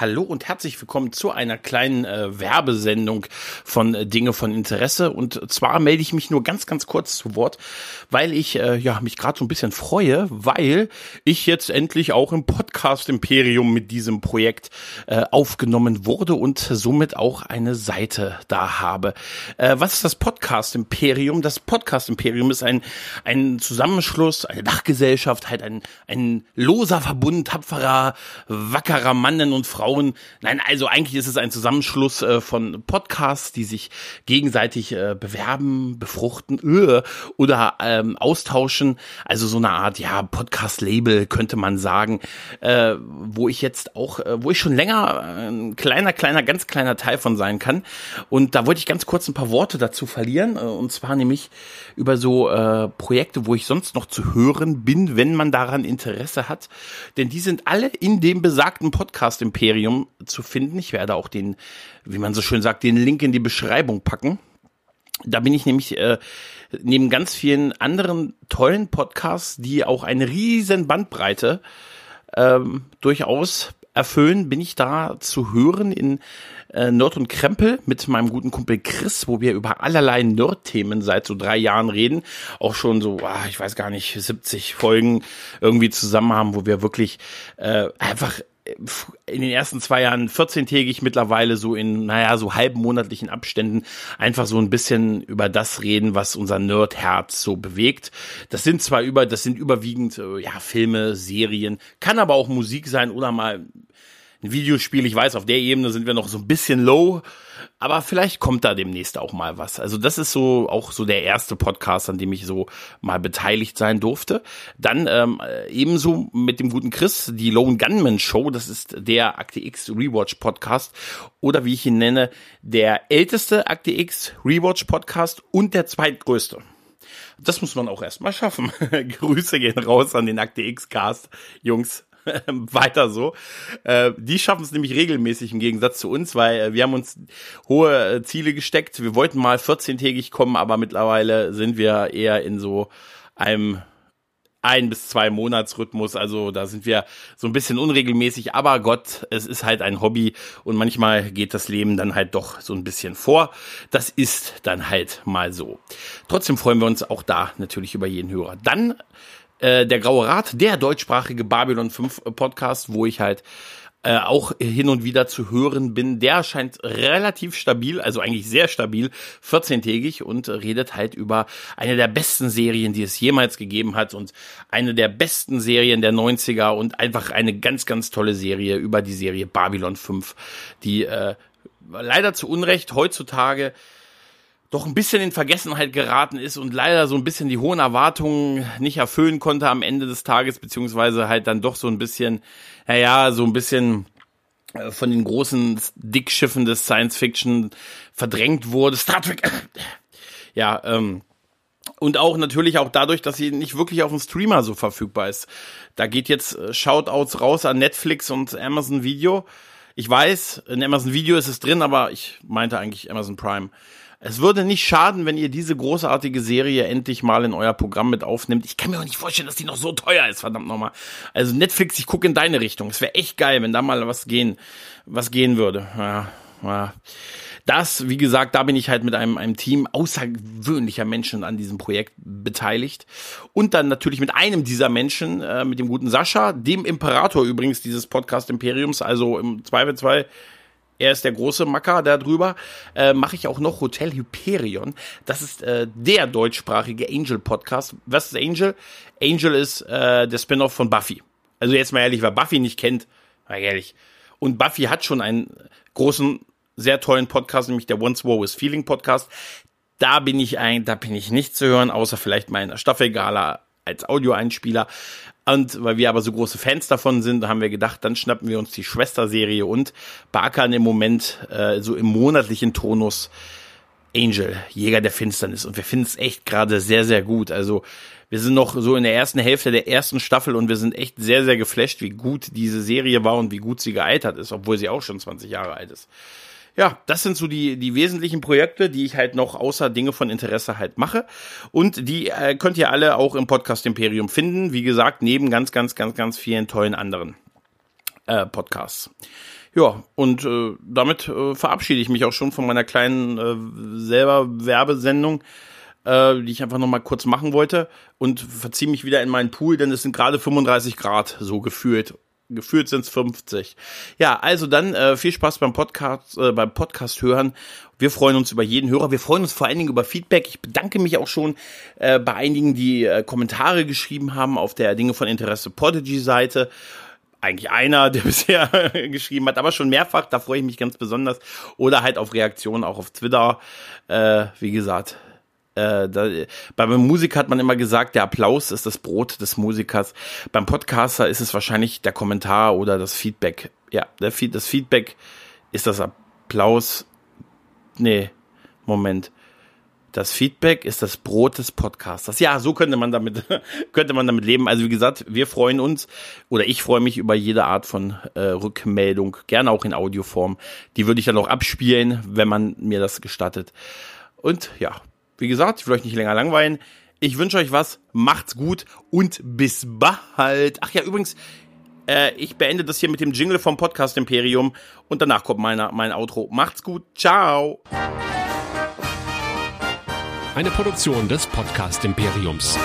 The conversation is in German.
Hallo und herzlich willkommen zu einer kleinen äh, Werbesendung von äh, Dinge von Interesse. Und zwar melde ich mich nur ganz, ganz kurz zu Wort, weil ich äh, ja mich gerade so ein bisschen freue, weil ich jetzt endlich auch im Podcast Imperium mit diesem Projekt äh, aufgenommen wurde und somit auch eine Seite da habe. Äh, was ist das Podcast Imperium? Das Podcast Imperium ist ein ein Zusammenschluss, eine Dachgesellschaft, halt ein ein loser Verbund tapferer, wackerer Mannen und Frauen Frauen. Nein, also eigentlich ist es ein Zusammenschluss äh, von Podcasts, die sich gegenseitig äh, bewerben, befruchten äh, oder ähm, austauschen. Also so eine Art, ja, Podcast-Label könnte man sagen, äh, wo ich jetzt auch, äh, wo ich schon länger äh, ein kleiner, kleiner, ganz kleiner Teil von sein kann. Und da wollte ich ganz kurz ein paar Worte dazu verlieren. Äh, und zwar nämlich über so äh, Projekte, wo ich sonst noch zu hören bin, wenn man daran Interesse hat. Denn die sind alle in dem besagten Podcast-Imperium Imperium zu finden. Ich werde auch den, wie man so schön sagt, den Link in die Beschreibung packen. Da bin ich nämlich äh, neben ganz vielen anderen tollen Podcasts, die auch eine riesen Bandbreite ähm, durchaus erfüllen, bin ich da zu hören in äh, Nerd und Krempel mit meinem guten Kumpel Chris, wo wir über allerlei Nerd-Themen seit so drei Jahren reden. Auch schon so, ah, ich weiß gar nicht, 70 Folgen irgendwie zusammen haben, wo wir wirklich äh, einfach in den ersten zwei Jahren 14-tägig mittlerweile so in, naja, so halben monatlichen Abständen einfach so ein bisschen über das reden, was unser Nerdherz so bewegt. Das sind zwar über, das sind überwiegend, äh, ja, Filme, Serien, kann aber auch Musik sein oder mal ein Videospiel. Ich weiß, auf der Ebene sind wir noch so ein bisschen low, aber vielleicht kommt da demnächst auch mal was. Also das ist so auch so der erste Podcast, an dem ich so mal beteiligt sein durfte. Dann ähm, ebenso mit dem guten Chris, die Lone Gunman Show. Das ist der Akte X Rewatch Podcast oder wie ich ihn nenne, der älteste Akte X Rewatch Podcast und der zweitgrößte. Das muss man auch erstmal schaffen. Grüße gehen raus an den Akte X Cast, Jungs. weiter so. Äh, die schaffen es nämlich regelmäßig im Gegensatz zu uns, weil äh, wir haben uns hohe äh, Ziele gesteckt. Wir wollten mal 14-tägig kommen, aber mittlerweile sind wir eher in so einem ein bis zwei Monatsrhythmus. Also da sind wir so ein bisschen unregelmäßig. Aber Gott, es ist halt ein Hobby und manchmal geht das Leben dann halt doch so ein bisschen vor. Das ist dann halt mal so. Trotzdem freuen wir uns auch da natürlich über jeden Hörer. Dann äh, der Graue Rat, der deutschsprachige Babylon 5 Podcast, wo ich halt äh, auch hin und wieder zu hören bin. Der scheint relativ stabil, also eigentlich sehr stabil, 14-tägig und redet halt über eine der besten Serien, die es jemals gegeben hat und eine der besten Serien der 90er und einfach eine ganz, ganz tolle Serie über die Serie Babylon 5, die äh, leider zu Unrecht heutzutage doch ein bisschen in Vergessenheit geraten ist und leider so ein bisschen die hohen Erwartungen nicht erfüllen konnte am Ende des Tages, beziehungsweise halt dann doch so ein bisschen, naja, so ein bisschen äh, von den großen Dickschiffen des Science Fiction verdrängt wurde. Star Trek, ja, ähm, und auch natürlich auch dadurch, dass sie nicht wirklich auf dem Streamer so verfügbar ist. Da geht jetzt äh, Shoutouts raus an Netflix und Amazon Video. Ich weiß, in Amazon Video ist es drin, aber ich meinte eigentlich Amazon Prime. Es würde nicht schaden, wenn ihr diese großartige Serie endlich mal in euer Programm mit aufnimmt. Ich kann mir auch nicht vorstellen, dass die noch so teuer ist, verdammt nochmal. Also Netflix, ich gucke in deine Richtung. Es wäre echt geil, wenn da mal was gehen, was gehen würde. Ja, ja. Das, wie gesagt, da bin ich halt mit einem, einem Team außergewöhnlicher Menschen an diesem Projekt beteiligt. Und dann natürlich mit einem dieser Menschen, äh, mit dem guten Sascha, dem Imperator übrigens dieses Podcast Imperiums, also im Zweifelsfall er ist der große Macker da drüber, äh, mache ich auch noch Hotel Hyperion. Das ist äh, der deutschsprachige Angel-Podcast. Was ist Angel? Angel ist äh, der Spin-off von Buffy. Also jetzt mal ehrlich, wer Buffy nicht kennt, mal ehrlich. Und Buffy hat schon einen großen, sehr tollen Podcast, nämlich der Once War with Feeling Podcast. Da bin ich ein, da bin ich nicht zu hören, außer vielleicht mal in der Staffelgala als Audioeinspieler. Und weil wir aber so große Fans davon sind, haben wir gedacht, dann schnappen wir uns die Schwesterserie und beackern im Moment äh, so im monatlichen Tonus Angel, Jäger der Finsternis. Und wir finden es echt gerade sehr, sehr gut. Also wir sind noch so in der ersten Hälfte der ersten Staffel und wir sind echt sehr, sehr geflasht, wie gut diese Serie war und wie gut sie gealtert ist, obwohl sie auch schon 20 Jahre alt ist ja, das sind so die, die wesentlichen Projekte, die ich halt noch außer Dinge von Interesse halt mache. Und die äh, könnt ihr alle auch im Podcast Imperium finden. Wie gesagt, neben ganz, ganz, ganz, ganz vielen tollen anderen äh, Podcasts. Ja, und äh, damit äh, verabschiede ich mich auch schon von meiner kleinen äh, selber Werbesendung, äh, die ich einfach noch mal kurz machen wollte und verziehe mich wieder in meinen Pool, denn es sind gerade 35 Grad so gefühlt. Gefühlt sind es 50. Ja, also dann äh, viel Spaß beim Podcast, äh, beim Podcast hören. Wir freuen uns über jeden Hörer. Wir freuen uns vor allen Dingen über Feedback. Ich bedanke mich auch schon äh, bei einigen, die äh, Kommentare geschrieben haben auf der Dinge von Interesse Podigy Seite eigentlich einer, der bisher geschrieben hat, aber schon mehrfach, da freue ich mich ganz besonders. Oder halt auf Reaktionen auch auf Twitter. Äh, wie gesagt, äh, da, beim Musiker hat man immer gesagt, der Applaus ist das Brot des Musikers. Beim Podcaster ist es wahrscheinlich der Kommentar oder das Feedback. Ja, der, das Feedback ist das Applaus. Nee, Moment. Das Feedback ist das Brot des Podcasters. Ja, so könnte man damit, könnte man damit leben. Also wie gesagt, wir freuen uns oder ich freue mich über jede Art von äh, Rückmeldung, gerne auch in Audioform. Die würde ich dann auch abspielen, wenn man mir das gestattet. Und ja, wie gesagt, ich will euch nicht länger langweilen. Ich wünsche euch was, macht's gut und bis bald. Ach ja, übrigens, äh, ich beende das hier mit dem Jingle vom Podcast Imperium und danach kommt meine, mein Outro. Macht's gut, ciao. Eine Produktion des Podcast Imperiums.